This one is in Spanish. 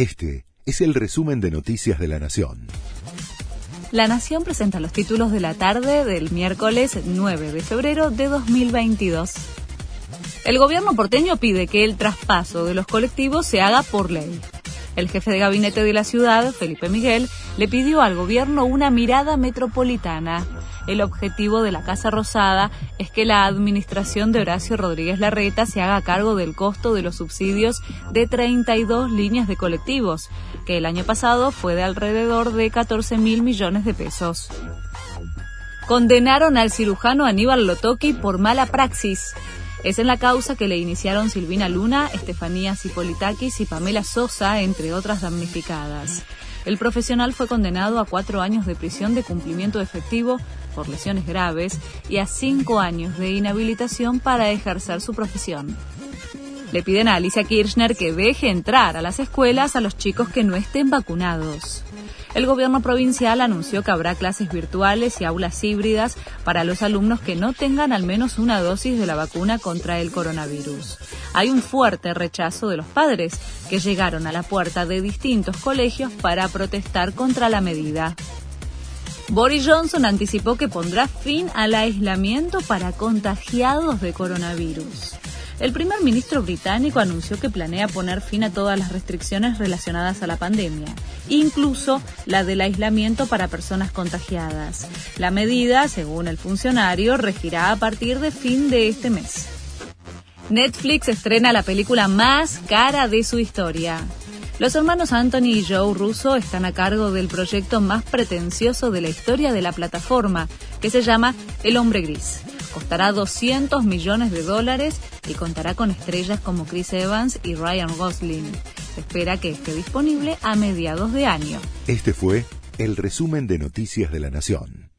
Este es el resumen de Noticias de la Nación. La Nación presenta los títulos de la tarde del miércoles 9 de febrero de 2022. El gobierno porteño pide que el traspaso de los colectivos se haga por ley. El jefe de gabinete de la ciudad, Felipe Miguel, le pidió al gobierno una mirada metropolitana. El objetivo de la Casa Rosada es que la administración de Horacio Rodríguez Larreta se haga cargo del costo de los subsidios de 32 líneas de colectivos, que el año pasado fue de alrededor de 14 mil millones de pesos. Condenaron al cirujano Aníbal Lotoki por mala praxis. Es en la causa que le iniciaron Silvina Luna, Estefanía Cipolitakis y Pamela Sosa, entre otras damnificadas. El profesional fue condenado a cuatro años de prisión de cumplimiento efectivo por lesiones graves y a cinco años de inhabilitación para ejercer su profesión. Le piden a Alicia Kirchner que deje entrar a las escuelas a los chicos que no estén vacunados. El gobierno provincial anunció que habrá clases virtuales y aulas híbridas para los alumnos que no tengan al menos una dosis de la vacuna contra el coronavirus. Hay un fuerte rechazo de los padres que llegaron a la puerta de distintos colegios para protestar contra la medida. Boris Johnson anticipó que pondrá fin al aislamiento para contagiados de coronavirus. El primer ministro británico anunció que planea poner fin a todas las restricciones relacionadas a la pandemia, incluso la del aislamiento para personas contagiadas. La medida, según el funcionario, regirá a partir de fin de este mes. Netflix estrena la película más cara de su historia. Los hermanos Anthony y Joe Russo están a cargo del proyecto más pretencioso de la historia de la plataforma, que se llama El Hombre Gris. Costará 200 millones de dólares y contará con estrellas como Chris Evans y Ryan Gosling. Se espera que esté disponible a mediados de año. Este fue el resumen de Noticias de la Nación.